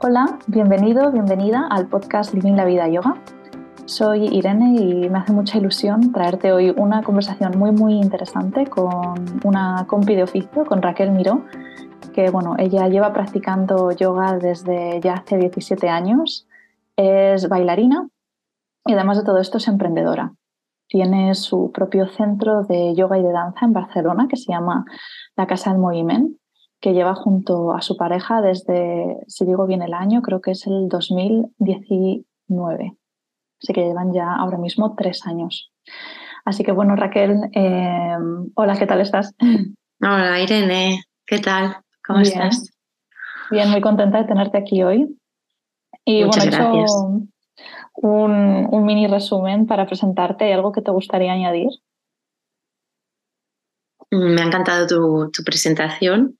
Hola, bienvenido, bienvenida al podcast Living la Vida Yoga. Soy Irene y me hace mucha ilusión traerte hoy una conversación muy muy interesante con una compi de oficio, con Raquel Miró, que bueno, ella lleva practicando yoga desde ya hace 17 años, es bailarina y además de todo esto es emprendedora. Tiene su propio centro de yoga y de danza en Barcelona que se llama La Casa del Movimiento que lleva junto a su pareja desde, si digo bien el año, creo que es el 2019. Así que llevan ya ahora mismo tres años. Así que bueno, Raquel, eh, hola, ¿qué tal estás? Hola, Irene, ¿qué tal? ¿Cómo estás? Bien, muy contenta de tenerte aquí hoy. Y Muchas bueno, he hecho un, un mini resumen para presentarte. ¿Hay algo que te gustaría añadir? Me ha encantado tu, tu presentación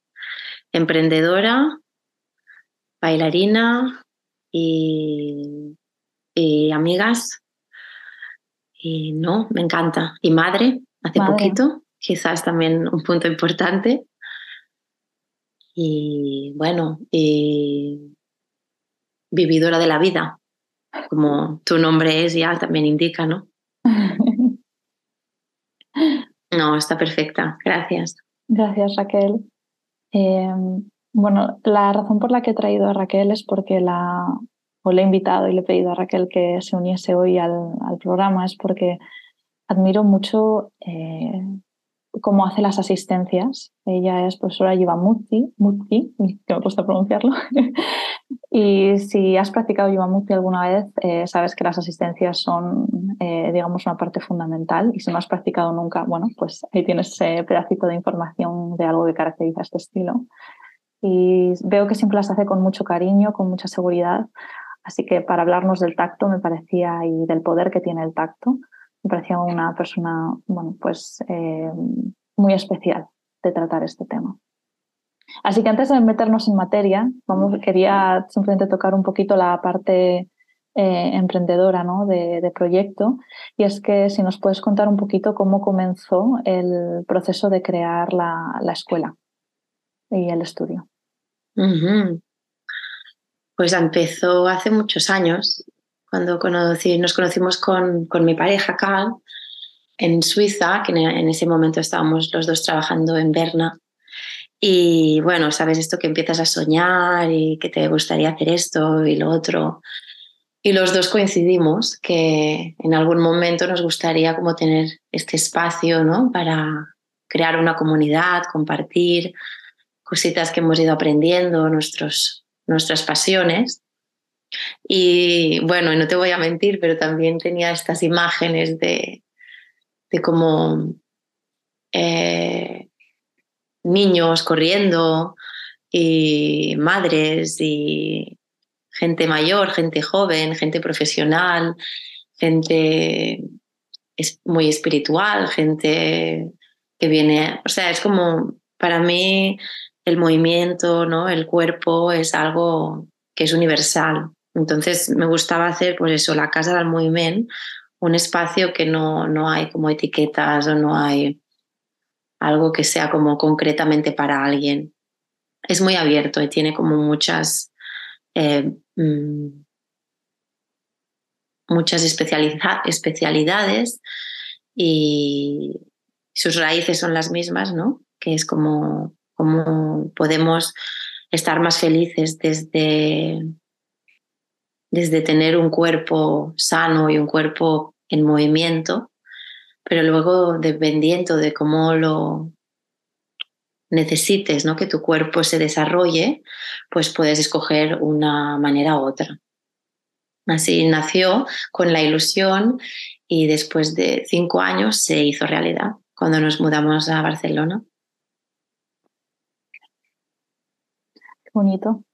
emprendedora, bailarina y, y, amigas. Y no, me encanta. Y madre, hace Madre. poquito, quizás también un punto importante. Y bueno, y vividora de la vida, como tu nombre es ya también indica, ¿no? No, está perfecta. Gracias. Gracias, Raquel. Eh, bueno, la razón por la que he traído a Raquel es porque la, o le he invitado y le he pedido a Raquel que se uniese hoy al, programa, es porque admiro mucho eh, cómo hace las asistencias. Ella es profesora Yivamukti, Mukti, que me cuesta pronunciarlo. Y si has practicado Yivamukti alguna vez, eh, sabes que las asistencias son, eh, digamos, una parte fundamental. Y si no has practicado nunca, bueno, pues ahí tienes ese pedacito de información de algo que caracteriza este estilo. Y veo que siempre las hace con mucho cariño, con mucha seguridad. Así que para hablarnos del tacto me parecía y del poder que tiene el tacto, me parecía una persona, bueno, pues eh, muy especial de tratar este tema. Así que antes de meternos en materia, quería simplemente tocar un poquito la parte eh, emprendedora ¿no? de, proyecto. Y es que si nos puedes contar un poquito cómo comenzó el proceso de crear la, la escuela y el estudio. Pues empezó hace muchos años, cuando conocí, nos conocimos con, con mi pareja Carl en Suiza, que en ese momento estábamos los dos trabajando en Berna. Y bueno, sabes esto que empiezas a soñar y que te gustaría hacer esto y lo otro. Y los dos coincidimos que en algún momento nos gustaría como tener este espacio ¿no? para crear una comunidad, compartir cositas que hemos ido aprendiendo, nuestros, nuestras pasiones. Y bueno, no te voy a mentir, pero también tenía estas imágenes de, de como eh, niños corriendo y madres y gente mayor, gente joven, gente profesional, gente muy espiritual, gente que viene, o sea, es como para mí el movimiento, ¿no? el cuerpo es algo que es universal. Entonces me gustaba hacer, pues eso, la casa del movimiento, un espacio que no, no hay como etiquetas o no hay algo que sea como concretamente para alguien. Es muy abierto y tiene como muchas, eh, mmm, muchas especialidades y sus raíces son las mismas, ¿no? Que es como, como podemos estar más felices desde, desde tener un cuerpo sano y un cuerpo en movimiento, pero luego dependiendo de cómo lo necesites, ¿no? que tu cuerpo se desarrolle, pues puedes escoger una manera u otra. Así nació con la ilusión y después de cinco años se hizo realidad cuando nos mudamos a Barcelona. Qué bonito.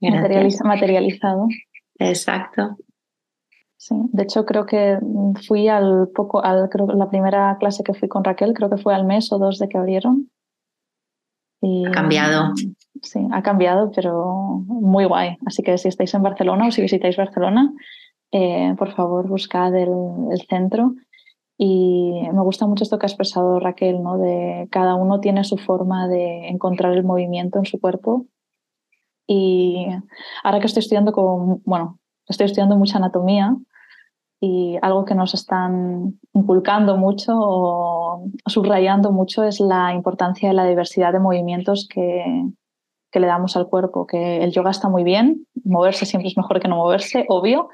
Materializ materializado. Exacto. Sí, de hecho creo que fui al poco, al, creo la primera clase que fui con Raquel, creo que fue al mes o dos de que abrieron. Y, ha cambiado. Sí, ha cambiado, pero muy guay. Así que si estáis en Barcelona o si visitáis Barcelona, eh, por favor buscad el, el, centro. Y me gusta mucho esto que ha expresado Raquel, ¿no? De cada uno tiene su forma de encontrar el movimiento en su cuerpo y ahora que estoy estudiando con, bueno, estoy estudiando mucha anatomía y algo que nos están inculcando mucho o subrayando mucho es la importancia de la diversidad de movimientos que, que le damos al cuerpo, que el yoga está muy bien, moverse siempre es mejor que no moverse, obvio,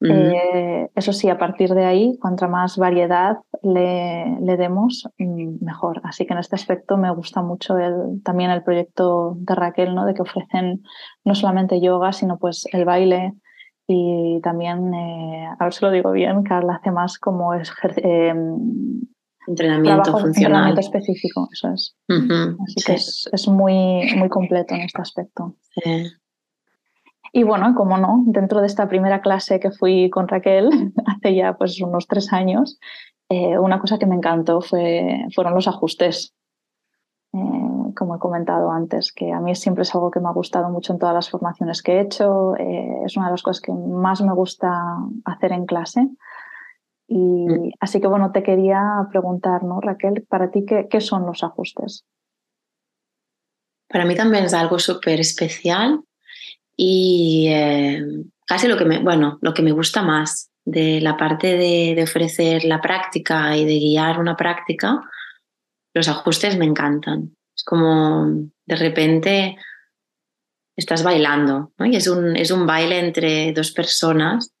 eh, eso sí, a partir de ahí, cuanta más variedad le, le, demos, mm, mejor. Así que en este aspecto me gusta mucho el, también el proyecto de Raquel, ¿no? de que ofrecen no solamente yoga, sino pues el baile y también, eh, a ver si lo digo bien, Carla hace más como es, eh, entrenamiento funcional. Entrenamiento específico, eso es. Así que es, es, muy, muy completo en este aspecto. Sí. Y bueno, como no, dentro de esta primera clase que fui con Raquel hace ya pues unos tres años, eh, una cosa que me encantó fue, fueron los ajustes. Eh, como he comentado antes, que a mí siempre es algo que me ha gustado mucho en todas las formaciones que he hecho. Eh, es una de las cosas que más me gusta hacer en clase. Y mm. así que bueno, te quería preguntar, ¿no, Raquel, para ti, ¿qué, qué son los ajustes? Para mí también es algo súper especial y eh, casi lo que me, bueno, lo que me gusta más de la parte de, ofrecer la práctica y de guiar una práctica, los ajustes me encantan. Es como de repente estás bailando, y es un, es un baile entre dos personas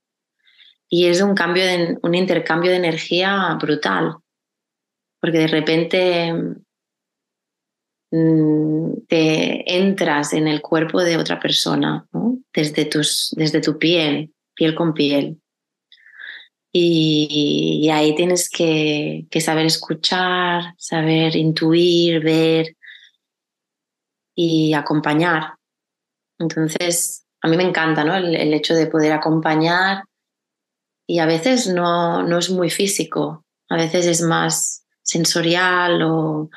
y es un, cambio de, un intercambio de energía brutal, porque de repente Mm, te entras en el cuerpo de otra persona, desde, tus, desde tu piel, piel con piel. Y, ahí tienes que, saber escuchar, saber intuir, ver y acompañar. Entonces, a mí me encanta ¿no? el, el hecho de poder acompañar y a veces no, no es muy físico, a veces es más sensorial o,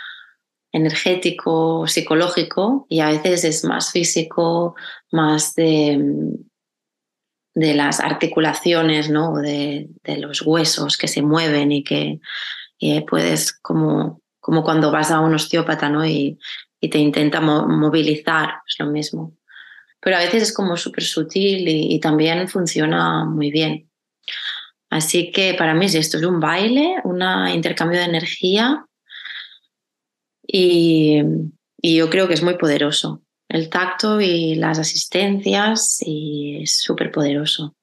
energético, psicológico y a veces es más físico, más de, de las articulaciones, ¿no? De, de, los huesos que se mueven y que puedes, como, como cuando vas a un osteópata ¿no? y, y te intenta movilizar, es lo mismo. Pero a veces es como súper sutil y, y también funciona muy bien. Así que para mí esto es un baile, un intercambio de energía y, yo creo que es muy poderoso. El tacto y las asistencias y es súper poderoso.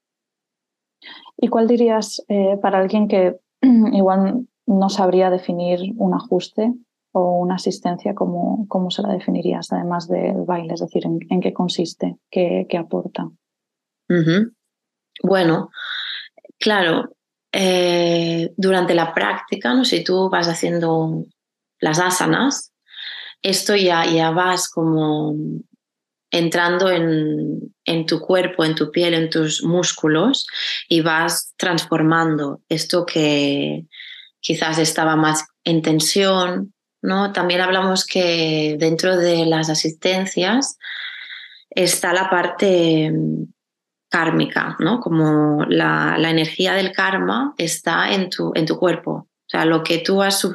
¿Y cuál dirías eh, para alguien que igual no sabría definir un ajuste o una asistencia, cómo, cómo se la definirías además del baile? Es decir, ¿en, qué consiste? ¿Qué, qué aporta? Bueno, claro, eh, durante la práctica, ¿no? si tú vas haciendo las asanas, esto ya, ya vas como entrando en, en, tu cuerpo, en tu piel, en tus músculos y vas transformando esto que quizás estaba más en tensión. ¿no? También hablamos que dentro de las asistencias está la parte kármica, ¿no? como la, la energía del karma está en tu, en tu cuerpo. Lo que tú has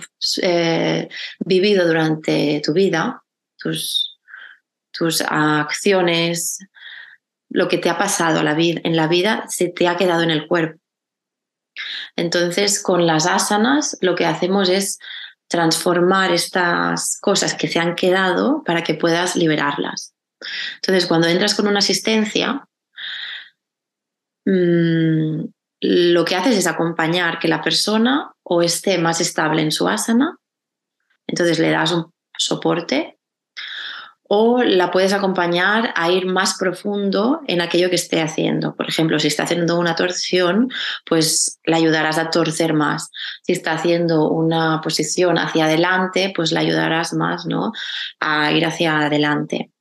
eh, vivido durante tu vida, tus, tus acciones, lo que te ha pasado en la vida, se te ha quedado en el cuerpo. Entonces, con las asanas lo que hacemos es transformar estas cosas que se han quedado para que puedas liberarlas. Entonces, cuando entras con una asistencia, mmm, lo que haces es acompañar que la persona o esté más estable en su asana, entonces le das un soporte, o la puedes acompañar a ir más profundo en aquello que esté haciendo. Por ejemplo, si está haciendo una torsión, pues la ayudarás a torcer más. Si está haciendo una posición hacia adelante, pues la ayudarás más ¿no? a ir hacia adelante.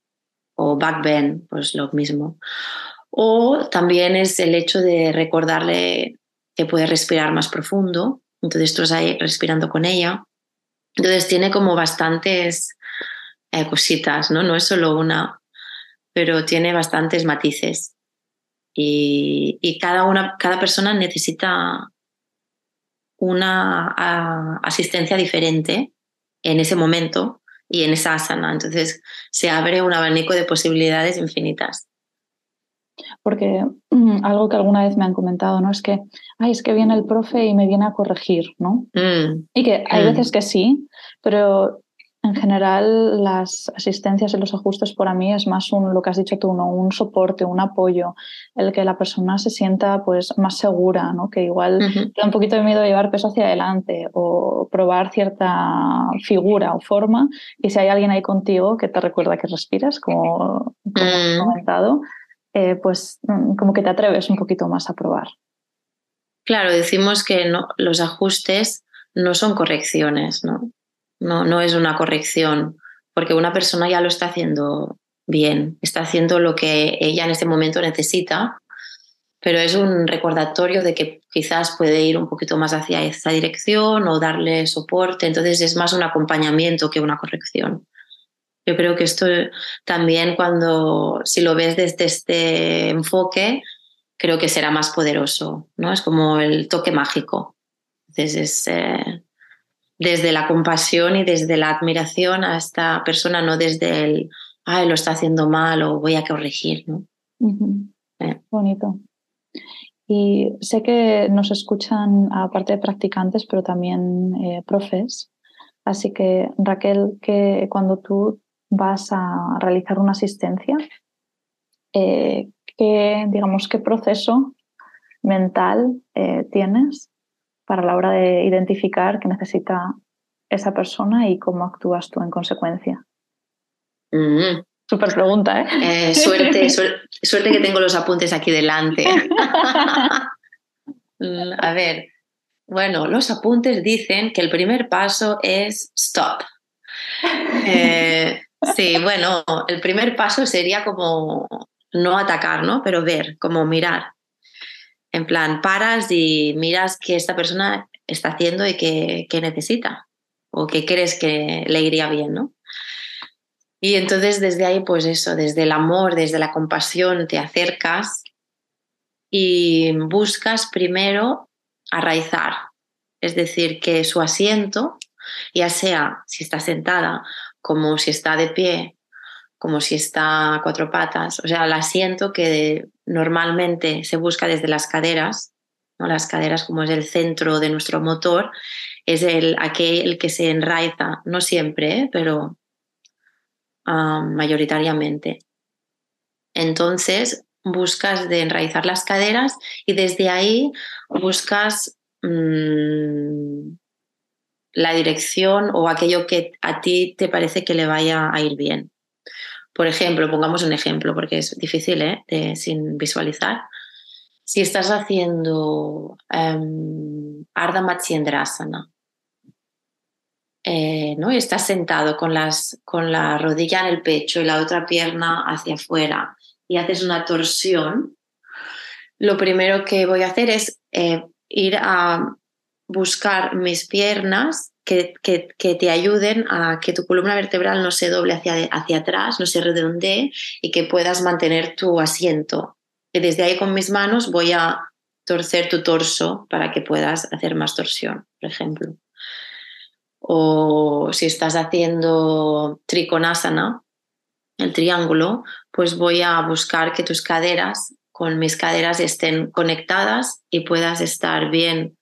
O back bend, pues lo mismo. O también es el hecho de recordarle que puede respirar más profundo. Entonces tú estás ahí respirando con ella. Entonces tiene como bastantes eh, cositas, ¿no? No es solo una, pero tiene bastantes matices. Y, cada, una, cada persona necesita una asistencia diferente en ese momento y en esa asana. Entonces se abre un abanico de posibilidades infinitas. Porque mm, algo que alguna vez me han comentado, ¿no? Es que, ay, es que viene el profe y me viene a corregir, ¿no? Mm. Y que hay mm. veces que sí, pero en general, las asistencias y los ajustes para mí es más un, lo que has dicho tú, ¿no? un soporte, un apoyo, el que la persona se sienta pues, más segura, ¿no? que igual da un poquito de miedo llevar peso hacia adelante o probar cierta figura o forma y si hay alguien ahí contigo que te recuerda que respiras, como, como he comentado, eh, pues mm, como que te atreves un poquito más a probar. Claro, decimos que los ajustes no son correcciones, no, no es una corrección, porque una persona ya lo está haciendo bien, está haciendo lo que ella en este momento necesita, pero es un recordatorio de que quizás puede ir un poquito más hacia esa dirección o darle soporte, entonces es más un acompañamiento que una corrección. Yo creo que esto también cuando, si lo ves desde este enfoque, creo que será más poderoso, ¿no? Es como el toque mágico. Entonces es, eh, desde la compasión y desde la admiración a esta persona, no desde el, ay, lo está haciendo mal o voy a corregir. ¿no? Bonito. Y sé que nos escuchan, aparte de practicantes, pero también eh, profes. Así que, Raquel, que cuando tú vas a realizar una asistencia, eh, ¿qué, digamos, ¿qué proceso mental eh, tienes para la hora de identificar qué necesita esa persona y cómo actúas tú en consecuencia. Mm. Súper pregunta, ¿eh? eh suerte, suerte, que tengo los apuntes aquí delante. A ver, bueno, los apuntes dicen que el primer paso es stop. Eh, sí, bueno, el primer paso sería como no atacar, ¿no? Pero ver, como mirar. En plan, paras y miras qué esta persona está haciendo y qué, necesita o qué crees que le iría bien, ¿no? Y entonces desde ahí, pues eso, desde el amor, desde la compasión, te acercas y buscas primero arraizar, es decir, que su asiento, ya sea si está sentada como si está de pie como si está a cuatro patas. O sea, el asiento que normalmente se busca desde las caderas, ¿no? las caderas como es el centro de nuestro motor, es el, aquel que se enraiza, no siempre, ¿eh? pero mayoritariamente. Entonces, buscas de enraizar las caderas y desde ahí buscas mm, la dirección o aquello que a ti te parece que le vaya a ir bien. Por ejemplo, pongamos un ejemplo porque es difícil ¿eh? sin visualizar. Si estás haciendo um, Ardha Matsyendrasana eh, ¿no? y estás sentado con, las, con la rodilla en el pecho y la otra pierna hacia afuera y haces una torsión, lo primero que voy a hacer es eh, ir a buscar mis piernas que, te ayuden a que tu columna vertebral no se doble hacia, hacia atrás, no se redondee y que puedas mantener tu asiento. Y desde ahí con mis manos voy a torcer tu torso para que puedas hacer más torsión, por ejemplo. O si estás haciendo trikonasana, el triángulo, pues voy a buscar que tus caderas con mis caderas estén conectadas y puedas estar bien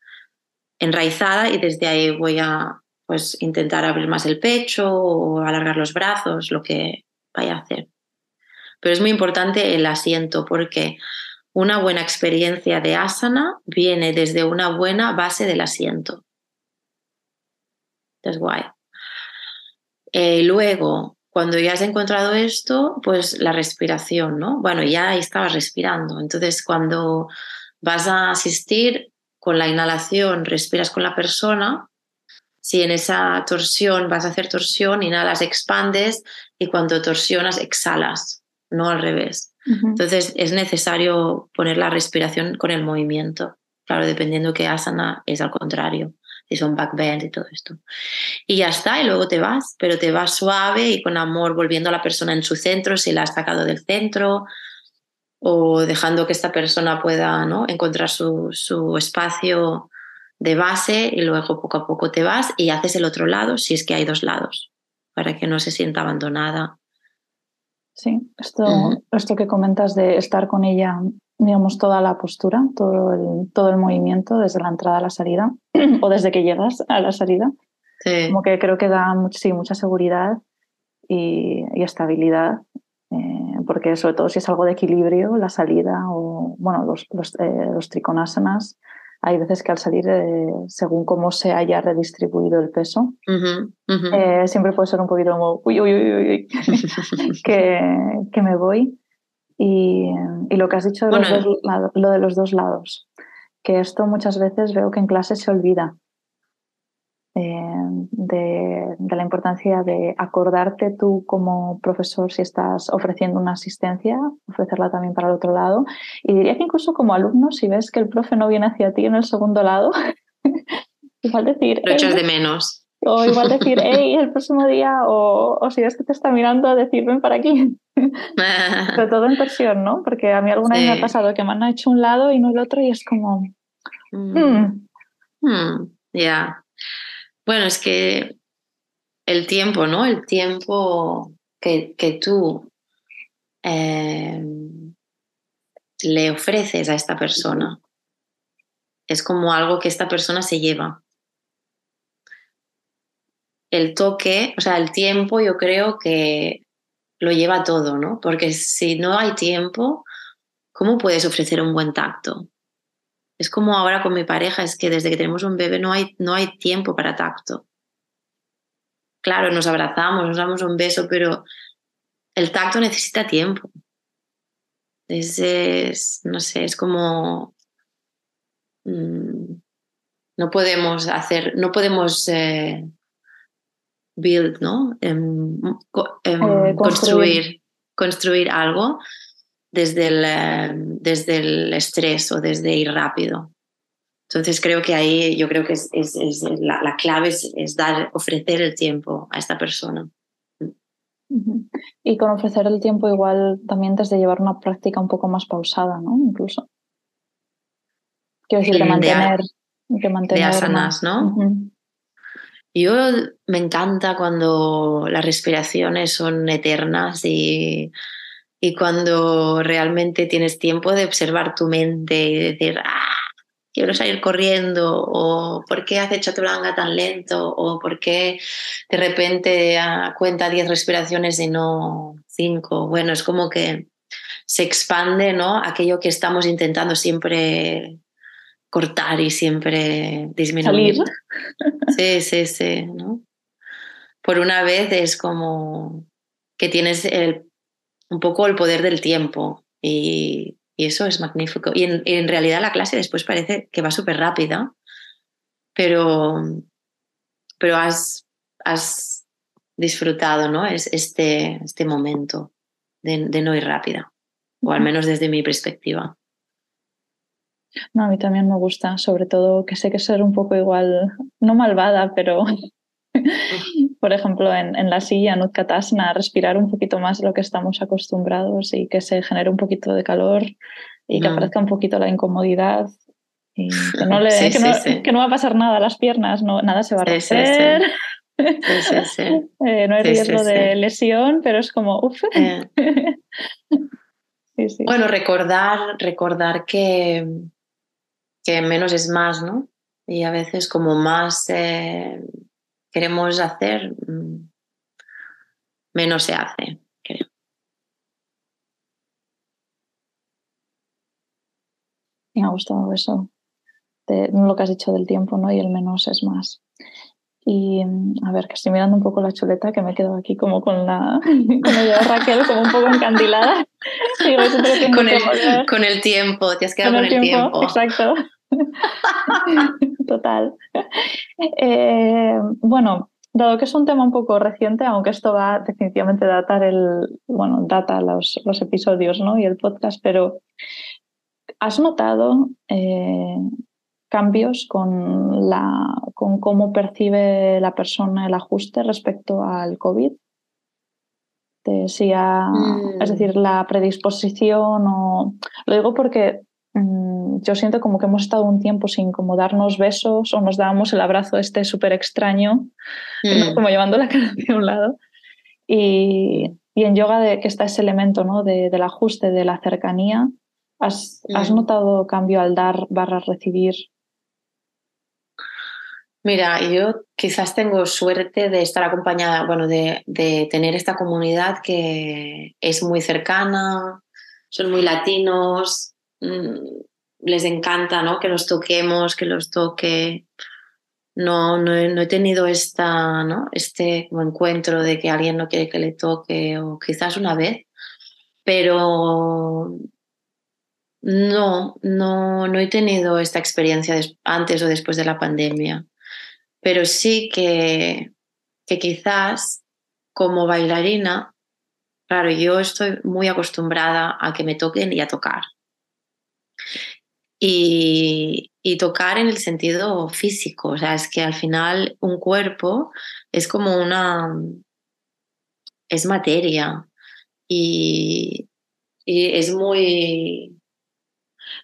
enraizada y desde ahí voy a pues, intentar abrir más el pecho o alargar los brazos, lo que vaya a hacer. Pero es muy importante el asiento porque una buena experiencia de asana viene desde una buena base del asiento. Es guay. Eh, luego, cuando ya has encontrado esto, pues la respiración, ¿no? Bueno, ya estabas respirando. Entonces, cuando vas a asistir, con la inhalación respiras con la persona, si en esa torsión vas a hacer torsión, inhalas, expandes y cuando torsionas, exhalas, no al revés. Entonces es necesario poner la respiración con el movimiento. Claro, dependiendo qué asana es al contrario, si son backbend y todo esto. Y ya está, y luego te vas, pero te vas suave y con amor, volviendo a la persona en su centro, si la has sacado del centro, o dejando que esta persona pueda ¿no? encontrar su, su, espacio de base y luego poco a poco te vas y haces el otro lado si es que hay dos lados. para que no se sienta abandonada. Sí, esto, esto que comentas de estar con ella, digamos, toda la postura, todo el, todo el movimiento, desde la entrada a la salida o desde que llegas a la salida, como que creo que da sí, mucha seguridad y, estabilidad, eh, porque sobre todo si es algo de equilibrio, la salida o, bueno, los, los, eh, los triconásanas, hay veces que al salir, eh, según cómo se haya redistribuido el peso, eh, siempre puede ser un poquito como, uy, uy, uy, uy, que, que, me voy. Y, y, lo que has dicho de los dos, lo de los dos lados, que esto muchas veces veo que en clase se olvida. Eh, de, de, la importancia de acordarte tú como profesor si estás ofreciendo una asistencia, ofrecerla también para el otro lado. Y diría que incluso como alumno, si ves que el profe no viene hacia ti en el segundo lado, igual decir... Lo echas de menos. O igual decir, hey, el próximo día, o, o si ves que te está mirando, decir, ven para aquí. Sobre todo en presión, ¿no? Porque a mí alguna vez me ha pasado que me han hecho un lado y no el otro y es como... Mm. Hmm". Hmm, ya. Bueno, es que el tiempo, ¿no? El tiempo que, tú eh, le ofreces a esta persona es como algo que esta persona se lleva. El toque, o sea, el tiempo yo creo que lo lleva todo, ¿no? Porque si no hay tiempo, ¿cómo puedes ofrecer un buen tacto? Es como ahora con mi pareja, es que desde que tenemos un bebé no hay, no hay tiempo para tacto. Claro, nos abrazamos, nos damos un beso, pero el tacto necesita tiempo. Es, no sé, es como... Mm, no podemos hacer, no podemos eh, build, ¿no? Em, em, eh, construir, construir algo desde el, eh, desde el estrés o desde ir rápido. Entonces creo que ahí yo creo que es, es, la, clave es, dar, ofrecer el tiempo a esta persona. Y con ofrecer el tiempo igual también desde llevar una práctica un poco más pausada, ¿no? Incluso. Quiero decir, de mantener... De, mantener de asanas, ¿no? Yo me encanta cuando las respiraciones son eternas y y cuando realmente tienes tiempo de observar tu mente y decir, ah, quiero salir corriendo, o por qué hace chaturanga tan lento, o por qué de repente ah, cuenta 10 respiraciones y no 5. Bueno, es como que se expande ¿no? aquello que estamos intentando siempre cortar y siempre disminuir. Sí, sí, sí. ¿no? Por una vez es como que tienes el un poco el poder del tiempo y, eso es magnífico. Y en, realidad la clase después parece que va súper rápida, pero, pero has, has disfrutado ¿no? es, este, este momento de, de no ir rápida, o al menos desde mi perspectiva. No, a mí también me gusta, sobre todo que sé que ser un poco igual, no malvada, pero por ejemplo, en, en la silla Nutkatasana, respirar un poquito más de lo que estamos acostumbrados y que se genere un poquito de calor y que mm. aparezca un poquito la incomodidad y que no, le, que, no, va a pasar nada a las piernas, no, nada se va a romper. Eh, no hay riesgo de lesión, pero es como, uff. Eh. bueno, recordar, recordar que, que menos es más, ¿no? Y a veces como más eh, queremos hacer, mm, menos se hace, creo. Me ha gustado eso, de lo que has dicho del tiempo, ¿no? Y el menos es más. Y mm, a ver, que estoy mirando un poco la chuleta, que me quedo aquí como con la con de Raquel, como un poco encandilada. con, el, con, el, tiempo, te has quedado con, el, tiempo. Exacto. Total. Eh, bueno, dado que es un tema un poco reciente, aunque esto va definitivamente a datar el, bueno, data los, los episodios ¿no? y el podcast, pero ¿has notado eh, cambios con, la, con cómo percibe la persona el ajuste respecto al COVID? Si mm. Es decir, la predisposición o... Lo digo porque Mm, yo siento como que hemos estado un tiempo sin como darnos besos o nos dábamos el abrazo este súper extraño, mm. como llevando la cara hacia un lado. Y, y, en yoga de, que está ese elemento ¿no? de, del ajuste, de la cercanía, ¿has, ¿has mm. notado cambio al dar barra recibir? Mira, yo quizás tengo suerte de estar acompañada, bueno, de, de tener esta comunidad que es muy cercana, son muy latinos, les encanta ¿no? que los toquemos, que los toque. No, no, he, tenido esta, ¿no? este encuentro de que alguien no quiere que le toque, o quizás una vez, pero no, no, no he tenido esta experiencia antes o después de la pandemia. Pero sí que, que quizás como bailarina, claro, yo estoy muy acostumbrada a que me toquen y a tocar. Y, tocar en el sentido físico, o sea, es que al final un cuerpo es como una, es materia y, es muy,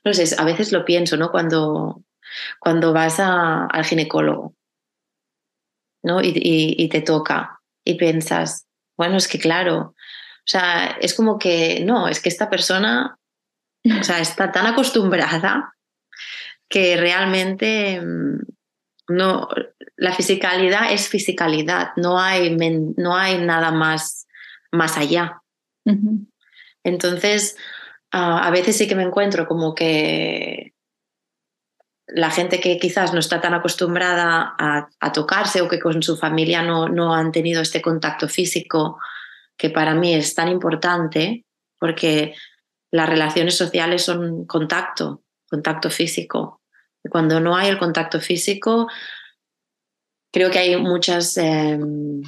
no sé, a veces lo pienso, ¿no? Cuando, cuando vas al ginecólogo, ¿no? y te toca y piensas, bueno, es que claro, o sea, es como que, no, es que esta persona o sea, está tan acostumbrada que realmente mm, no, la fisicalidad es fisicalidad, no hay, no hay nada más, más allá. Entonces, a veces sí que me encuentro como que la gente que quizás no está tan acostumbrada a, tocarse o que con su familia no, no han tenido este contacto físico, que para mí es tan importante, porque las relaciones sociales son contacto, contacto físico. Y cuando no hay el contacto físico, creo que hay muchas... Em,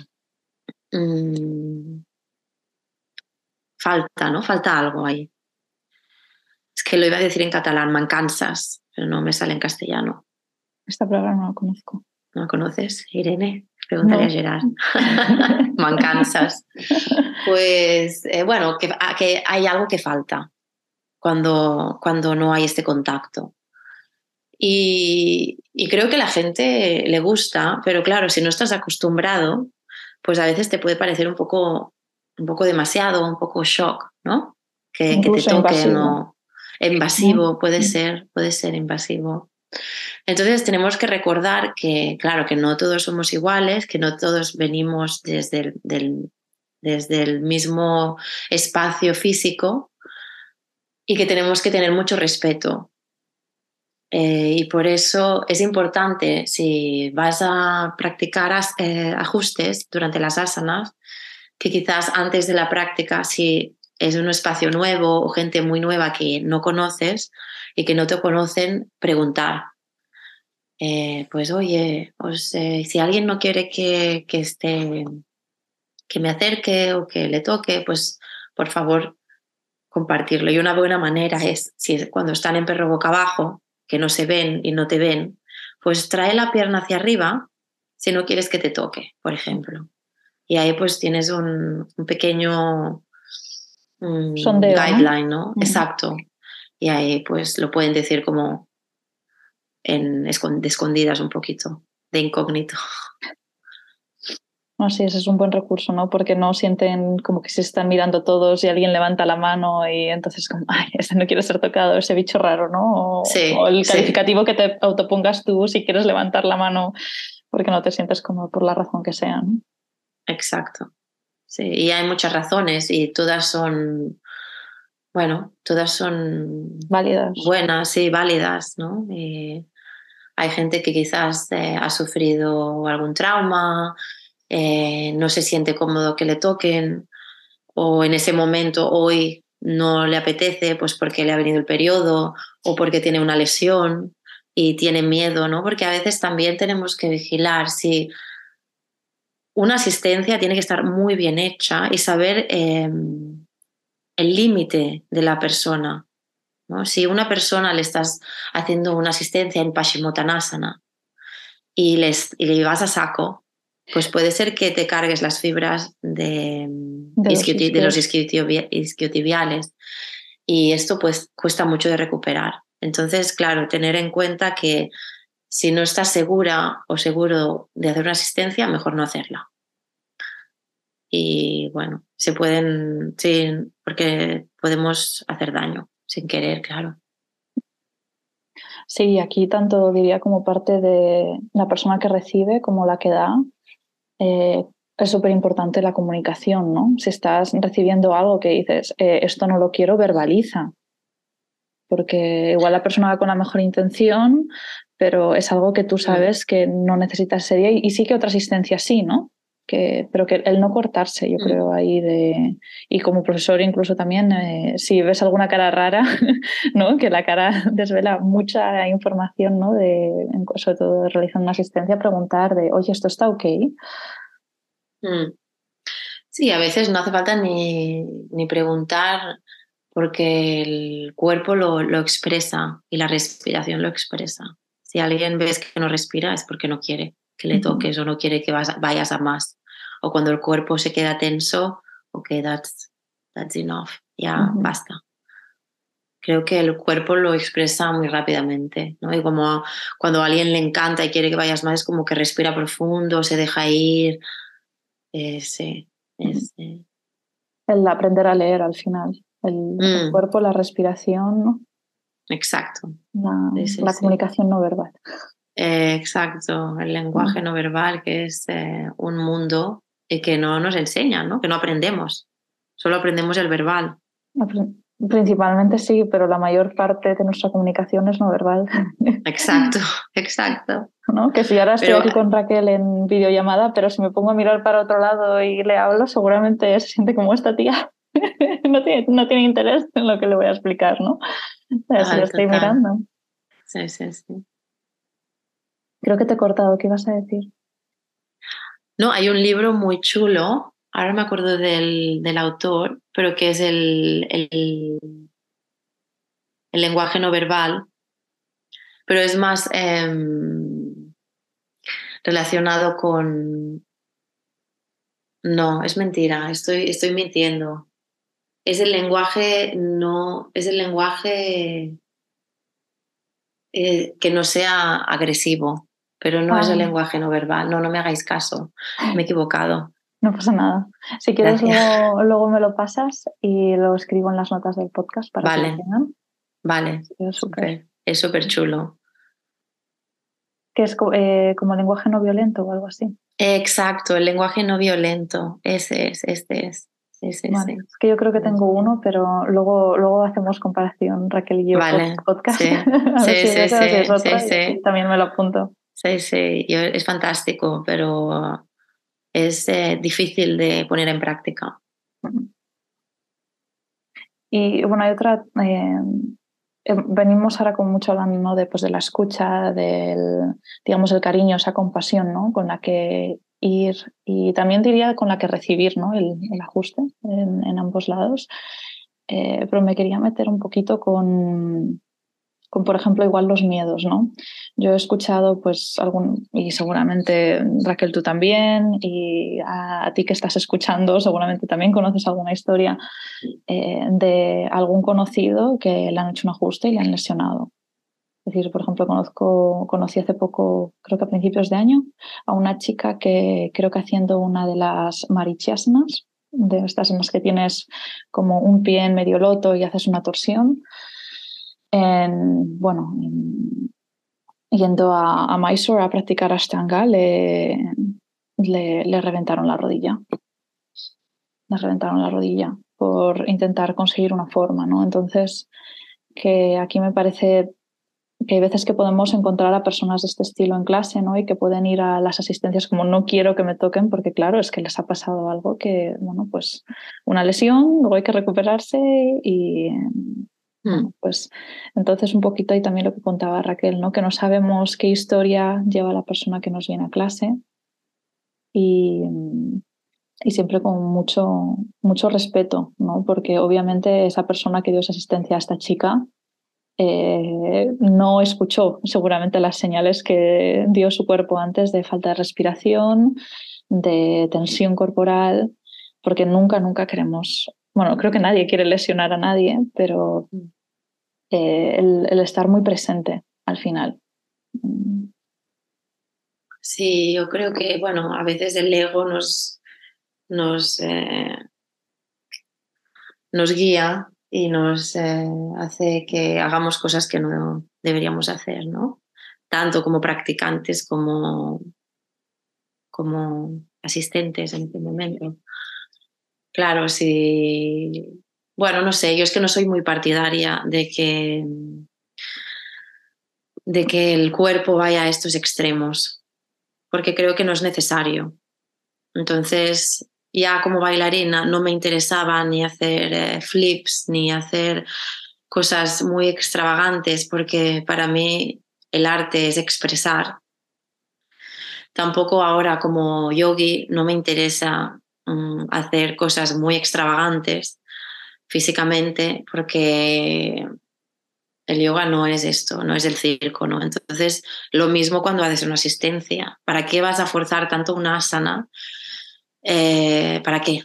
mm, falta, ¿no? Falta algo ahí. Es que lo iba a decir en catalán, mancanzas, pero no me sale en castellano. Esta palabra no la conozco. ¿No la conoces, Irene? Preguntaría a Gerard. mancanzas. Pues eh, bueno, que, que hay algo que falta cuando, cuando no hay este contacto. Y, creo que la gente le gusta, pero claro, si no estás acostumbrado, pues a veces te puede parecer un poco, un poco demasiado, un poco shock, ¿no? Que, que te toque, invasivo. ¿no? Invasivo, puede ser, puede ser invasivo. Entonces tenemos que recordar que, claro, que no todos somos iguales, que no todos venimos desde del, desde el mismo espacio físico, y que tenemos que tener mucho respeto. Eh, y por eso es importante, si vas a practicar eh, ajustes durante las asanas, que quizás antes de la práctica, si es un espacio nuevo o gente muy nueva que no conoces y que no te conocen, preguntar. Eh, pues oye, si alguien no quiere que, que, esté, que me acerque o que le toque, pues por favor compartirlo. Y una buena manera es, si cuando están en perro boca abajo, que no se ven y no te ven, pues trae la pierna hacia arriba si no quieres que te toque, por ejemplo. Y ahí pues tienes un, pequeño guideline, ¿no? Exacto. Y ahí pues lo pueden decir como en escondidas un poquito, de incógnito. No, sí, ese es un buen recurso, ¿no? Porque no sienten como que se están mirando todos y alguien levanta la mano y entonces como, ay, ese no quiere ser tocado, ese bicho raro, ¿no? O, sí, o el calificativo que te autopongas tú si quieres levantar la mano porque no te sientes como por la razón que sea, ¿no? Exacto. Sí, y hay muchas razones y todas son, bueno, todas son válidas. Buenas, sí, válidas, ¿no? Y hay gente que quizás eh, ha sufrido algún trauma, eh, no se siente cómodo que le toquen o en ese momento hoy no le apetece pues porque le ha venido el periodo o porque tiene una lesión y tiene miedo, ¿no? Porque a veces también tenemos que vigilar si una asistencia tiene que estar muy bien hecha y saber em, el límite de la persona. ¿no? Si una persona le estás haciendo una asistencia en Paschimottanasana y, les, y le vas a saco, pues puede ser que te cargues las fibras de, de los, isquiotibiales y esto pues cuesta mucho de recuperar. Entonces, claro, tener en cuenta que si no estás segura o seguro de hacer una asistencia, mejor no hacerla. y bueno, se pueden, sí, porque podemos hacer daño sin querer, claro. Sí, aquí tanto diría como parte de la persona que recibe como la que da. Eh, es súper importante la comunicación, ¿no? Si estás recibiendo algo que dices, eh, esto no lo quiero, verbaliza. Porque igual la persona va con la mejor intención, pero es algo que tú sabes que no necesitas ese día y, sí que otra asistencia sí, ¿no? Que, pero que el no cortarse, yo mm. creo, ahí de... Y como profesor incluso también, eh, si ves alguna cara rara, ¿no? Que la cara desvela mucha información, ¿no? De, sobre todo realizando una asistencia, preguntar de, oye, ¿esto está ok? Mm. Sí, a veces no hace falta ni, ni preguntar porque el cuerpo lo, lo, expresa y la respiración lo expresa. Si alguien ves que no respira es porque no quiere que le toques o no quiere que vayas a más. O cuando el cuerpo se queda tenso, ok, that's, that's enough, ya basta. Creo que el cuerpo lo expresa muy rápidamente, ¿no? Y como cuando a alguien le encanta y quiere que vayas más, es como que respira profundo, se deja ir, eh, sí, El aprender a leer al final, el, mm. cuerpo, la respiración. Exacto. La, comunicación no verbal. Eh, exacto, el lenguaje no verbal, que es eh, un mundo que no nos enseña, ¿no? que no aprendemos, solo aprendemos el verbal. Principalmente sí, pero la mayor parte de nuestra comunicación es no verbal. Exacto, exacto. ¿no? Que si ahora estoy aquí con Raquel en videollamada, pero si me pongo a mirar para otro lado y le hablo, seguramente se siente como esta tía. no, tiene, no tiene interés en lo que le voy a explicar, ¿no? Así lo estoy mirando. Sí, sí, sí. Creo que te he cortado. ¿Qué ibas a decir? No, hay un libro muy chulo, ahora me acuerdo del, del autor, pero que es el, el, lenguaje no verbal, pero es más em, relacionado con... No, es mentira, estoy, estoy mintiendo. Es el lenguaje, no, es el lenguaje eh, que no sea agresivo, pero no es el lenguaje no verbal. No, no me hagáis caso, me he equivocado. No pasa nada. Si quieres, luego, me lo pasas y lo escribo en las notas del podcast para vale. que lo Vale. Es súper es chulo. Que es eh, como lenguaje no violento o algo así. Exacto, el lenguaje no violento. Ese es, este es. Sí, sí, Es que yo creo que tengo uno, pero luego, luego hacemos comparación, Raquel y yo, vale. podcast. Sí, sí, sí, sí, También me lo apunto. Sí, sí, es fantástico, pero es eh, difícil de poner en práctica. Y bueno, hay otra, eh, Em, venimos ahora con mucho hablando de, pues, de la escucha, del, digamos, el cariño, esa compasión ¿no? con la que ir y también diría con la que recibir ¿no? el, ajuste en, ambos lados. Eh, pero me quería meter un poquito con, con, por ejemplo, igual los miedos, ¿no? Yo he escuchado, pues, algún, y seguramente Raquel tú también, y a, ti que estás escuchando, seguramente también conoces alguna historia eh, de algún conocido que le han hecho un ajuste y le han lesionado. Es decir, por ejemplo, conozco, conocí hace poco, creo que a principios de año, a una chica que creo que haciendo una de las marichasnas, de estas en las que tienes como un pie en medio loto y haces una torsión, en, bueno, yendo a, a, Mysore a practicar Ashtanga, le, le, reventaron la rodilla. Le reventaron la rodilla por intentar conseguir una forma, ¿no? Entonces, que aquí me parece que hay veces que podemos encontrar a personas de este estilo en clase, ¿no? Y que pueden ir a las asistencias como no quiero que me toquen porque claro, es que les ha pasado algo que, bueno, pues una lesión, luego hay que recuperarse y Mm. pues entonces un poquito ahí también lo que contaba Raquel, ¿no? Que no sabemos qué historia lleva la persona que nos viene a clase y, y siempre con mucho, mucho respeto, ¿no? Porque obviamente esa persona que dio esa asistencia a esta chica eh, no escuchó seguramente las señales que dio su cuerpo antes de falta de respiración, de tensión corporal, porque nunca, nunca queremos bueno, creo que nadie quiere lesionar a nadie, pero mm. Eh, el, estar muy presente al final. Sí, yo creo que, bueno, a veces el ego nos, nos, eh, nos guía y nos eh, hace que hagamos cosas que no deberíamos hacer, ¿no? Tanto como practicantes como, como asistentes en este momento. Claro, sí. Bueno, no sé, yo es que no soy muy partidaria de que, de que el cuerpo vaya a estos extremos, porque creo que no es necesario. Entonces, ya como bailarina no me interesaba ni hacer eh, flips ni hacer cosas muy extravagantes, porque para mí el arte es expresar. Tampoco ahora como yogi no me interesa mm, hacer cosas muy extravagantes físicamente, porque el yoga no es esto, no es el circo, ¿no? Entonces, lo mismo cuando haces una asistencia. ¿Para qué vas a forzar tanto una asana? Eh, ¿Para qué?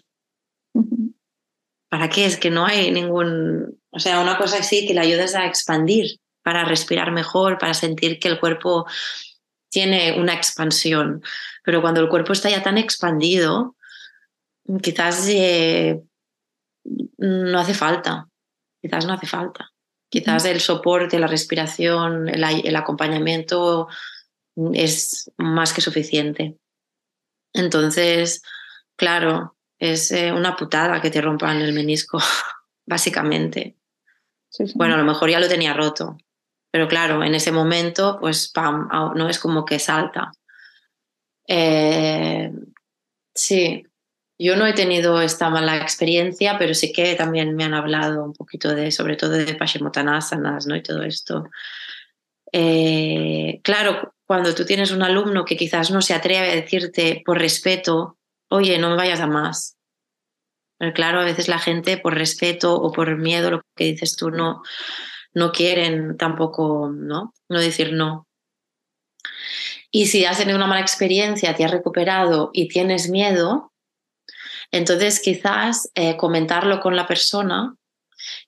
¿Para qué? Es que no hay ningún... O sea, una cosa así que le ayudas a expandir, para respirar mejor, para sentir que el cuerpo tiene una expansión. Pero cuando el cuerpo está ya tan expandido, quizás eh, no hace falta. Quizás no hace falta. Quizás el soporte, la respiración, el, acompañamiento es más que suficiente. Entonces, claro, es eh, una putada que te rompan el menisco, básicamente. Bueno, a lo mejor ya lo tenía roto, pero claro, en ese momento, pues, pam, no es como que salta. Eh, sí, yo no he tenido esta mala experiencia, pero sí que también me han hablado un poquito de, sobre todo de Paschimottanasana, ¿no? Y todo esto. Eh, claro, cuando tú tienes un alumno que quizás no se atreve a decirte por respeto, oye, no me vayas a más. Claro, a veces la gente por respeto o por miedo, lo que dices tú, no, no quieren tampoco, ¿no? No decir no. Y si has tenido una mala experiencia, te has recuperado y tienes miedo, entonces, quizás eh, comentarlo con la persona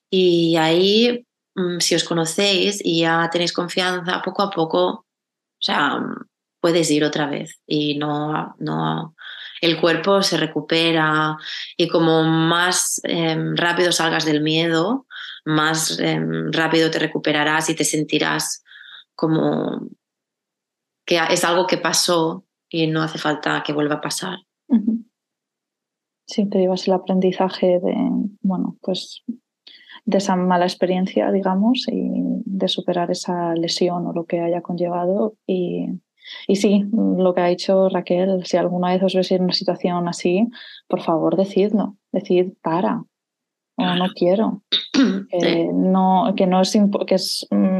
y ahí, mm, si os conocéis y ya tenéis confianza, poco a poco, o sea, puedes ir otra vez y no, no, el cuerpo se recupera y como más em, rápido salgas del miedo, más em, rápido te recuperarás y te sentirás como que es algo que pasó y no hace falta que vuelva a pasar. Sí, te llevas el aprendizaje de, bueno, pues de esa mala experiencia, digamos, y de superar esa lesión o lo que haya conllevado. Y, y sí, lo que ha dicho Raquel, si alguna vez os veis en una situación así, por favor, decidlo, decid para, o no quiero. Que, no, que, no es, que es mm,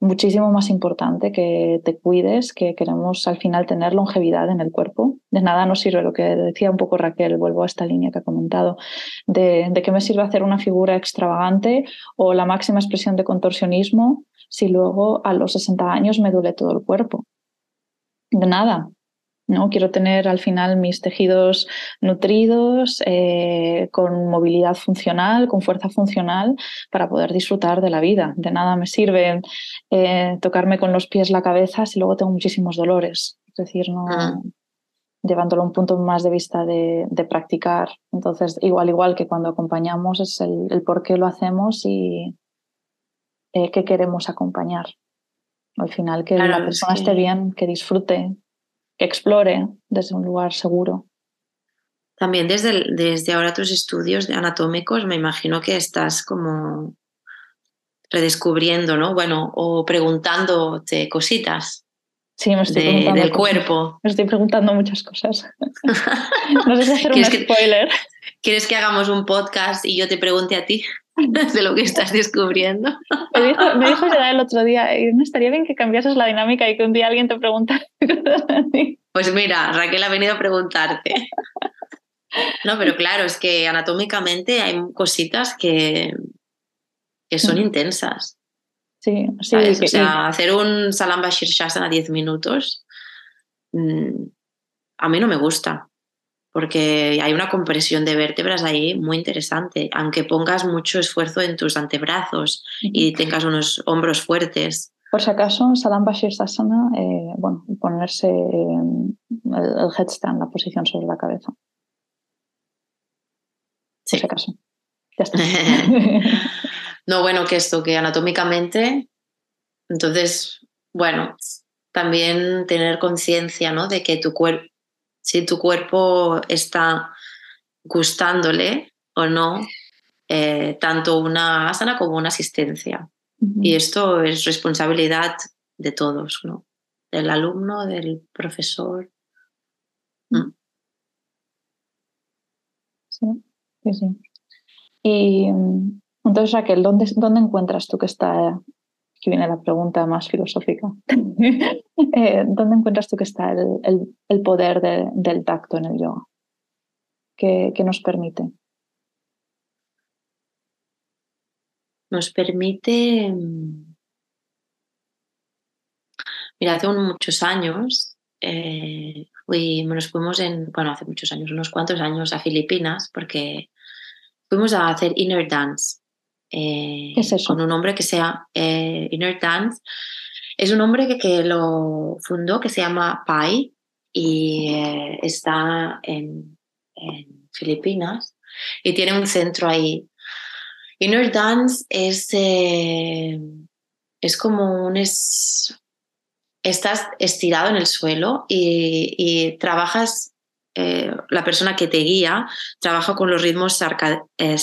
muchísimo más importante que te cuides, que queremos al final tener longevidad en el cuerpo. De nada nos sirve lo que decía un poco Raquel, vuelvo a esta línea que ha comentado, de, de qué me sirve hacer una figura extravagante o la máxima expresión de contorsionismo si luego a los 60 años me duele todo el cuerpo. De nada, ¿no? Quiero tener al final mis tejidos nutridos, eh, con movilidad funcional, con fuerza funcional, para poder disfrutar de la vida. De nada me sirve eh, tocarme con los pies la cabeza si luego tengo muchísimos dolores. Es decir, no, ah. llevándolo a un punto más de vista de, practicar. Entonces, igual, igual que cuando acompañamos, es el, por qué lo hacemos y eh, qué queremos acompañar. Al final, que la persona esté bien, que disfrute, explore desde un lugar seguro. También desde, desde ahora tus estudios anatómicos, me imagino que estás como redescubriendo, ¿no? Bueno, o preguntándote cositas. Sí, me estoy preguntando del cuerpo. Me estoy preguntando muchas cosas. no sé si hacer un spoiler. ¿Quieres que hagamos un podcast y yo te pregunte a ti? de lo que estás descubriendo. Me dijo, me dijo el otro día, no estaría bien que cambiases la dinámica y que un día alguien te preguntara Pues mira, Raquel ha venido a preguntarte. No, pero claro, es que anatómicamente hay cositas que, que son intensas. Sí, sí. O sea, hacer un Salamba Shirshasana a 10 minutos, mm, a mí no me gusta porque hay una compresión de vértebras ahí muy interesante, aunque pongas mucho esfuerzo en tus antebrazos y tengas unos hombros fuertes. Por si acaso, Salamba Shirsasana, eh, bueno, ponerse el, headstand, la posición sobre la cabeza. por si acaso. Ya está. no, bueno, que esto, que anatómicamente, entonces, bueno, también tener conciencia, ¿no? De que tu cuerpo, si tu cuerpo está gustándole o no, eh, tanto una asana como una asistencia. Y esto es responsabilidad de todos, ¿no? Del alumno, del profesor. Mm. Sí, sí, sí. Y mm, entonces, Raquel, ¿dónde, dónde encuentras tú que está, que viene la pregunta más filosófica, eh, ¿dónde encuentras tú que está el, el, poder del tacto en el yoga? ¿Qué, qué nos permite? nos permite, mm, mira, hace muchos años, eh, nos fuimos en, bueno, hace muchos años, unos cuantos años a Filipinas, porque fuimos a hacer Inner Dance. Eh, es eso? Con un hombre que sea eh, Inner Dance. Es un hombre que, que, lo fundó, que se llama Pai, y está en, en Filipinas, y tiene un centro ahí Inner Dance es, eh, es como un... Es, estás estirado en el suelo y, trabajas, eh, la persona que te guía trabaja con los ritmos sarca, eh,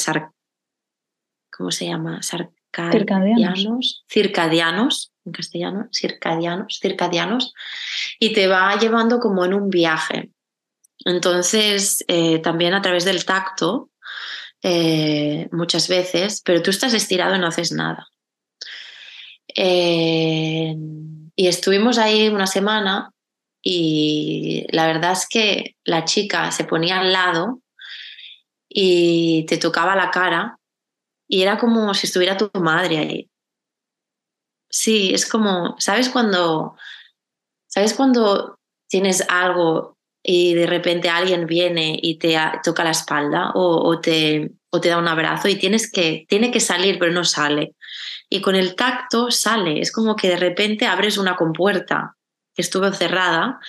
¿cómo se llama? Circadianos. circadianos, en castellano, circadianos, circadianos, y te va llevando como en un viaje. Entonces, también a través del tacto, eh, muchas veces, pero tú estás estirado y no haces nada. Eh, y estuvimos ahí una semana y la verdad es que la chica se ponía al lado y te tocaba la cara y era como si estuviera tu madre ahí. Sí, es como, ¿sabes cuando, ¿sabes cuando tienes algo y de repente alguien viene y te toca la espalda o, te, o te da un abrazo y tienes que, tiene que salir pero no sale. Y con el tacto sale, es como que de repente abres una compuerta que estuvo cerrada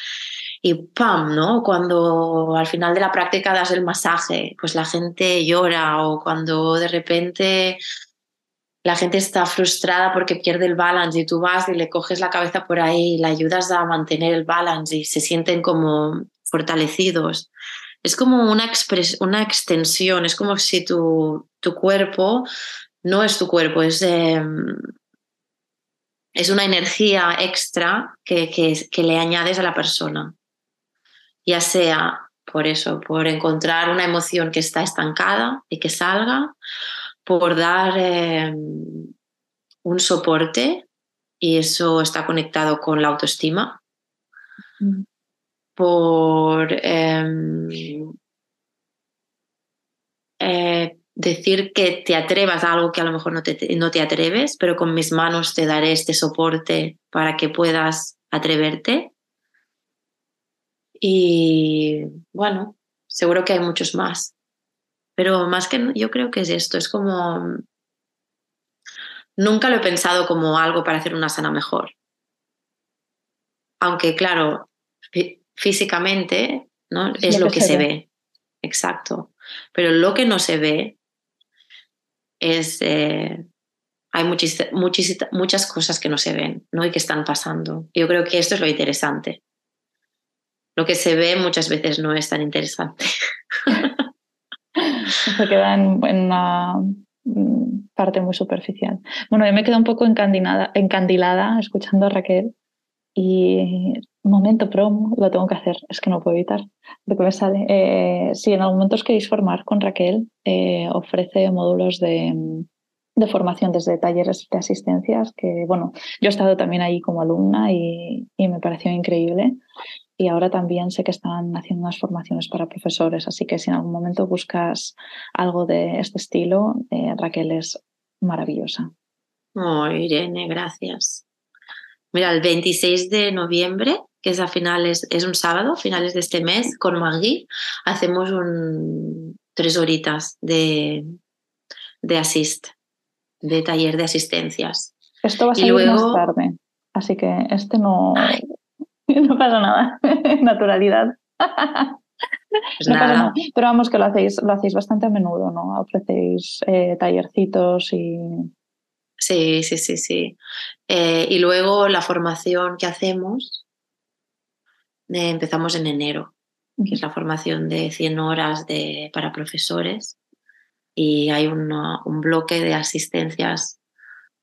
y ¡pam! ¿no? Cuando al final de la práctica das el masaje, pues la gente llora o cuando de repente la gente está frustrada porque pierde el balance y tú vas y le coges la cabeza por ahí y le ayudas a mantener el balance y se sienten como fortalecidos. Es como una, una extensión, es como si tu, tu, cuerpo no es tu cuerpo, es, em, es una energía extra que, que le añades a la persona. Ya sea por eso, por encontrar una emoción que está estancada y que salga, por dar em, un soporte y eso está conectado con la autoestima. Mm por em, eh, decir que te atrevas a algo que a lo mejor no te, no te atreves, pero con mis manos te daré este soporte para que puedas atreverte. Y bueno, seguro que hay muchos más. Pero más que yo creo que es esto, es como... Nunca lo he pensado como algo para hacer una sana mejor. Aunque claro, físicamente ¿no? es, lo, que, se, ve. Exacto. Pero lo que no se ve es... Eh, hay muchas cosas que no se ven ¿no? y que están pasando. Yo creo que esto es lo interesante. Lo que se ve muchas veces no es tan interesante. se queda en, una mm, parte muy superficial. Bueno, yo me quedo un poco encandilada, encandilada escuchando a Raquel y momento promo, lo tengo que hacer, es que no puedo evitar lo que me sale. Eh, si en algún momento os queréis formar con Raquel, eh, ofrece módulos de, de, formación desde talleres de asistencias, que bueno, yo he estado también ahí como alumna y, y, me pareció increíble. Y ahora también sé que están haciendo unas formaciones para profesores, así que si en algún momento buscas algo de este estilo, eh, Raquel es maravillosa. Oh, Irene, gracias. Mira, el 26 de noviembre, que es a finales, es un sábado, finales de este mes, con Magui, hacemos un, tres horitas de, de assist, de taller de asistencias. Esto va a salir más tarde, así que este no, no pasa nada. Naturalidad. Pues nada. Pero vamos que lo hacéis, lo hacéis bastante a menudo, ¿no? Ofrecéis eh, tallercitos y... Sí, sí, sí, sí. Eh, y luego la formación que hacemos eh, empezamos en enero, que es la formación de 100 horas de, para profesores y hay un bloque de asistencias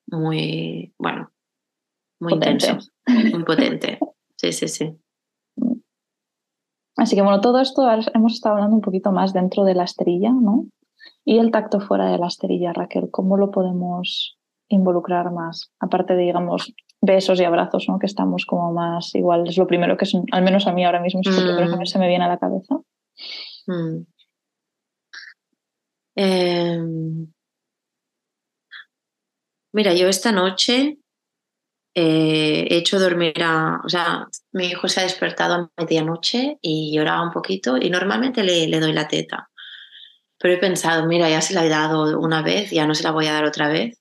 muy, bueno, muy intenso, muy potente. Sí, sí, sí. Así que bueno, todo esto hemos estado hablando un poquito más dentro de la esterilla, ¿no? Y el tacto fuera de la esterilla, Raquel, ¿cómo lo podemos involucrar más? Aparte de, digamos, besos y abrazos, ¿no? Que estamos como más igual, es lo primero que es, al menos a mí ahora mismo es lo primero que mm. se me viene a la cabeza. Mm. Em, mira, yo esta noche eh, he hecho dormir a, o sea, mi hijo se ha despertado a medianoche y lloraba un poquito y normalmente le, le doy la teta. Pero he pensado, mira, ya se la he dado una vez, ya no se la voy a dar otra vez.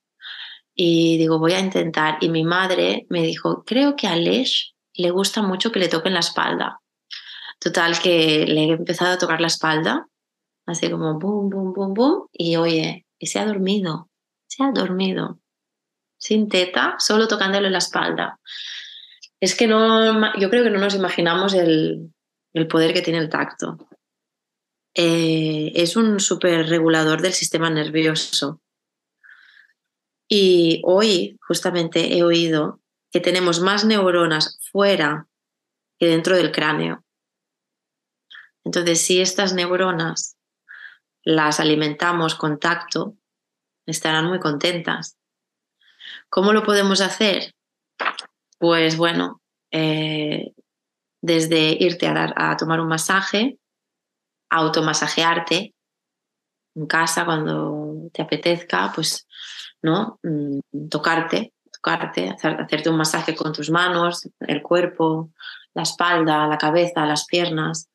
Y digo, voy a intentar. Y mi madre me dijo, creo que a Lesh le gusta mucho que le toquen la espalda. Total, que le he empezado a tocar la espalda, así como boom, boom, boom, boom. Y oye, y se ha dormido, se ha dormido sin teta, solo tocándole la espalda. Es que no, yo creo que no nos imaginamos el, poder que tiene el tacto. Eh, es un súper regulador del sistema nervioso. Y hoy justamente he oído que tenemos más neuronas fuera que dentro del cráneo. Entonces, si estas neuronas las alimentamos con tacto, estarán muy contentas. ¿Cómo lo podemos hacer? Pues bueno, eh, desde irte a, dar, a tomar un masaje, automasajearte en casa cuando te apetezca, pues, ¿no? Mm, tocarte, tocarte, hacerte un masaje con tus manos, el cuerpo, la espalda, la cabeza, las piernas.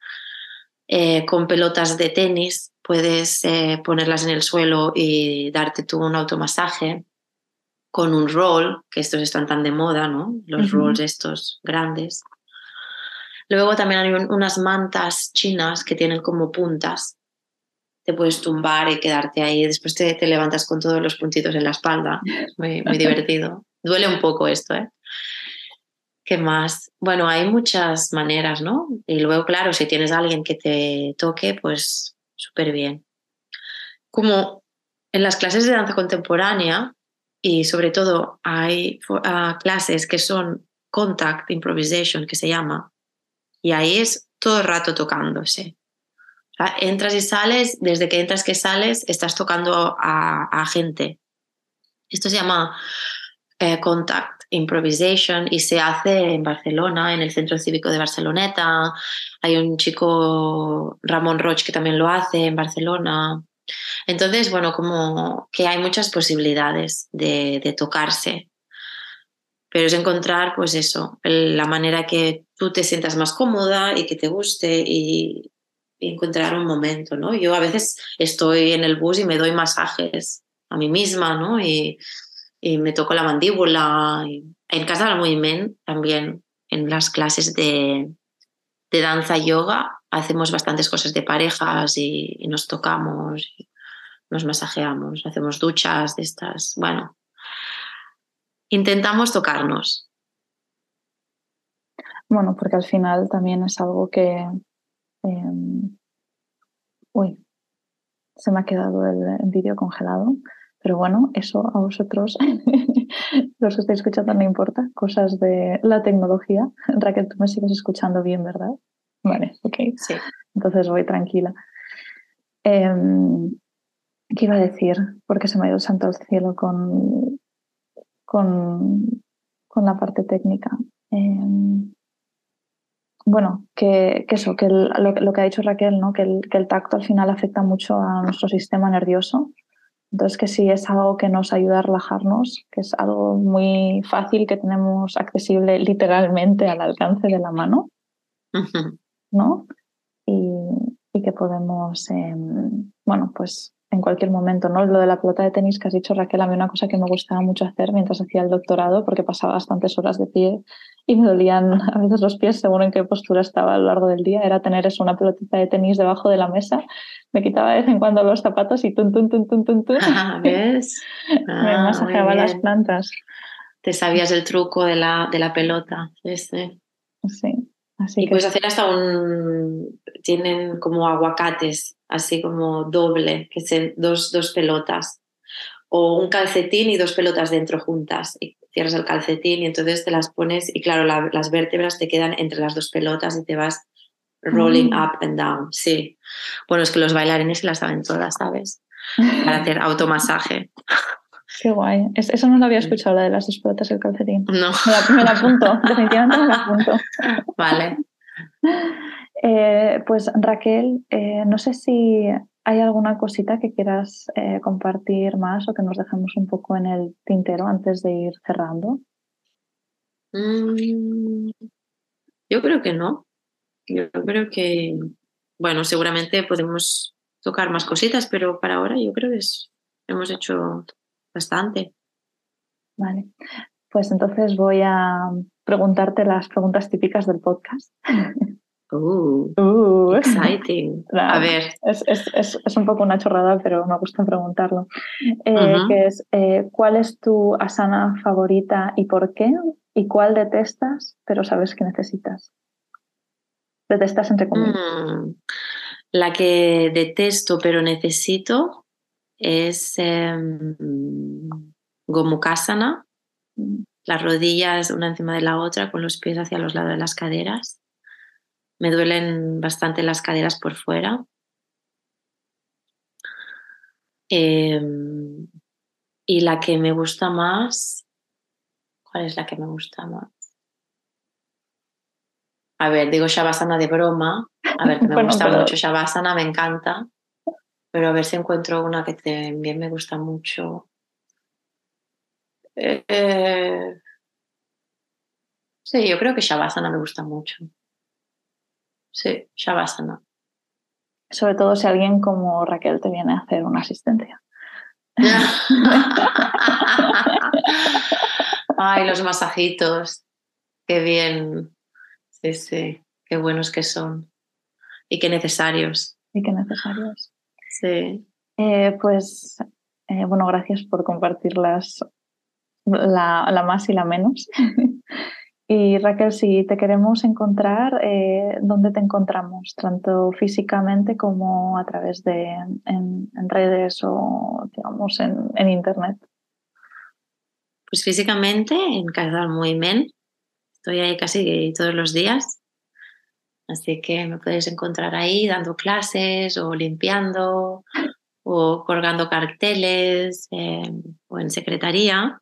Eh, con pelotas de tenis puedes eh, ponerlas en el suelo y darte tú un automasaje con un roll, que estos están tan de moda, ¿no? Los rolls estos grandes. Luego también hay unas mantas chinas que tienen como puntas. Te puedes tumbar y quedarte ahí. Después te, te levantas con todos los puntitos en la espalda. muy, muy divertido. Duele un poco esto, ¿eh? ¿Qué más? Bueno, hay muchas maneras, ¿no? Y luego, claro, si tienes a alguien que te toque, pues súper bien. Como en las clases de danza contemporánea, y sobre todo hay ah, clases que son contact improvisation, que se llama, y ahí es todo el rato tocándose. entras y sales, desde que entras que sales, estás tocando a, gente. Esto se llama eh, contact improvisation y se hace en Barcelona, en el Centro Cívico de Barceloneta. Hay un chico, Ramón Roch, que también lo hace en Barcelona. Entonces, bueno, como que hay muchas posibilidades de, tocarse, pero es encontrar, pues eso, la manera que tú te sientas más cómoda y que te guste y, encontrar un momento, ¿no? Yo a veces estoy en el bus y me doy masajes a mí misma, ¿no? Y, me toco la mandíbula. en casa del movimiento también, en las clases de, de danza yoga, hacemos bastantes cosas de parejas y, nos tocamos, nos masajeamos, hacemos duchas de estas. Bueno, intentamos tocarnos. Bueno, porque al final también es algo que... Em, uy, se me ha quedado el, vídeo congelado. Pero bueno, eso a vosotros, los que estáis escuchando, no importa. Cosas de la tecnología. Raquel, tú me sigues escuchando bien, ¿verdad? Vale, ok. Sí. Entonces voy tranquila. Em, ¿Qué iba a decir? Porque se me ha ido el santo al cielo con, con, con la parte técnica. Em, bueno, que, eso, que lo, que ha dicho Raquel, ¿no? Que el, que el tacto al final afecta mucho a nuestro sistema nervioso. Entonces, que sí es algo que nos ayuda a relajarnos, que es algo muy fácil que tenemos accesible literalmente al alcance de la mano. ¿No? Y, que podemos, em, bueno, pues en cualquier momento, ¿no? Lo de la pelota de tenis que has dicho, Raquel, a mí una cosa que me gustaba mucho hacer mientras hacía el doctorado, porque pasaba bastantes horas de pie y me dolían a veces los pies según en qué postura estaba a lo largo del día. Era tener eso, una pelotita de tenis debajo de la mesa. Me quitaba de vez en cuando los zapatos y tun, tun, tun, tun, tun, tun. Ah, ¿Ves? me masajeaba las plantas. Te sabías el truco de la, de la pelota. Sí, sí. Sí. Así y que puedes hacer hasta un... Tienen como aguacates, así como doble, que son dos, dos pelotas. O un calcetín y dos pelotas dentro juntas. Y cierras el calcetín y entonces te las pones y claro, la- las vértebras te quedan entre las dos pelotas y te vas rolling Mm. up and down. Sí. Bueno, es que los bailarines se las saben todas, ¿sabes? Para hacer automasaje. Qué guay. Es- eso no lo había escuchado, la de las dos pelotas y el calcetín. No, Me la, me la apunto, definitivamente me la apunto. vale. Eh, pues Raquel, eh, no sé si hay alguna cosita que quieras eh, compartir más o que nos dejemos un poco en el tintero antes de ir cerrando. Mm, yo creo que no. Yo creo que, bueno, seguramente podemos tocar más cositas, pero para ahora yo creo que es- hemos hecho bastante. Vale. Pues entonces voy a preguntarte las preguntas típicas del podcast. Uh, Uh, exciting. A ver, Es, es- es- es un poco una chorrada, pero me gusta preguntarlo. Eh, que es, eh, ¿cuál es tu asana favorita y por qué? ¿Y cuál detestas, pero sabes que necesitas? Detestas entre comillas. Mm, La que detesto pero necesito es em, Gomukhasana, Mm. las rodillas una encima de la otra con los pies hacia los lados de las caderas. Me duelen bastante las caderas por fuera. Em, y la que me gusta más, ¿cuál es la que me gusta más? A ver, digo Shavasana de broma. A ver, que me Bueno, gusta pero- mucho Shavasana, me encanta. Pero a ver si encuentro una que también me gusta mucho. Eh, eh, sí, yo creo que Shavasana me gusta mucho. Sí, Shavasana. Sobre todo si alguien como Raquel te viene a hacer una asistencia. Ay, los masajitos. Qué bien. Sí, sí. Qué buenos que son. Y qué necesarios. Y qué necesarios. Sí. Eh, pues, eh, bueno, gracias por compartirlas la, la más y la menos. y Raquel, si te queremos encontrar, eh, ¿dónde te encontramos? Tanto físicamente como a través de en, en redes o, digamos, en, en internet. Pues físicamente en Casa del Moviment. Estoy ahí casi todos los días. Así que me podéis encontrar ahí dando clases o limpiando o colgando carteles eh, o en secretaría.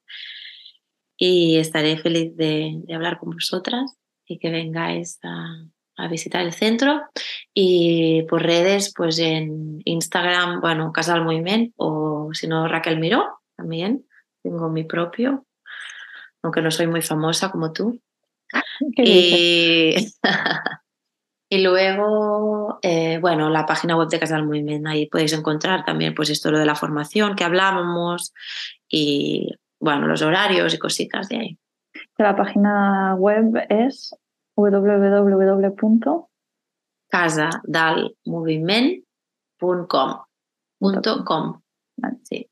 Y estaré feliz de, de hablar con vosotras y que vengáis a, a visitar el centro. Y por redes, pues en Instagram, bueno, Casa del Moviment o si no, Raquel Miró también. Tengo mi propio, aunque no soy muy famosa como tú. ¿Qué dices? Y, y luego, eh, bueno, la página web de Casa del Moviment, ahí podéis encontrar también pues esto lo de la formación que hablábamos y, bueno, los horarios y cositas de ahí. La página web es www. casadalmoviment.com. Punto com. Vale. Sí.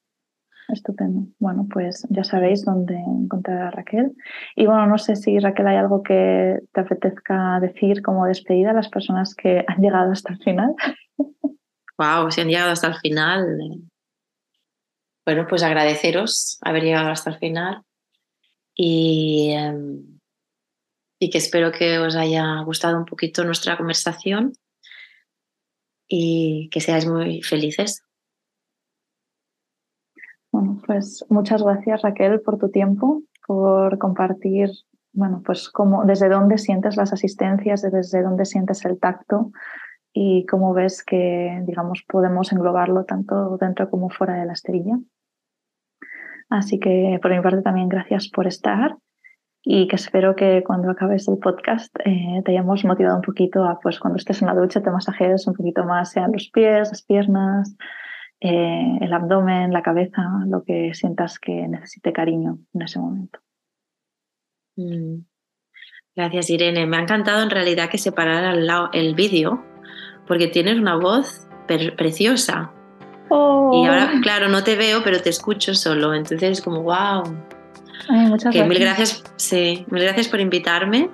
Estupendo. Bueno, pues ya sabéis dónde encontrar a Raquel. Y bueno, no sé si Raquel hay algo que te apetezca decir como despedida a las personas que han llegado hasta el final. Wow, si han llegado hasta el final. eh. Bueno, pues agradeceros haber llegado hasta el final y, eh, y que espero que os haya gustado un poquito nuestra conversación y que seáis muy felices. Bueno, pues muchas gracias Raquel por tu tiempo, por compartir, bueno, pues cómo, desde dónde sientes las asistencias, desde dónde sientes el tacto y cómo ves que, digamos, podemos englobarlo tanto dentro como fuera de la esterilla. Así que por mi parte también gracias por estar y que espero que cuando acabes el podcast eh, te hayamos motivado un poquito a, pues cuando estés en la ducha te masajees un poquito más, sean los pies, las piernas, eh, el abdomen, la cabeza, lo que sientas que necesite cariño en ese momento. Mm. Gracias, Irene. Me ha encantado en realidad que separara el vídeo, porque tienes una voz preciosa. Oh. Y ahora, claro, no te veo, pero te escucho solo. Entonces, como, wow. muchas que gracias. Mil gracias, sí, mil gracias por invitarme.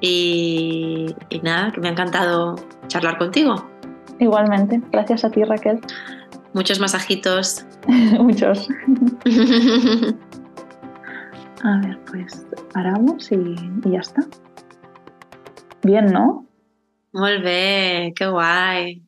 Y, y nada, que me ha encantado charlar contigo. Igualmente. Gracias a ti, Raquel. Muchos masajitos. Muchos. A ver, pues paramos y, y, ya está. Bien, ¿no? Muy bien, qué guay.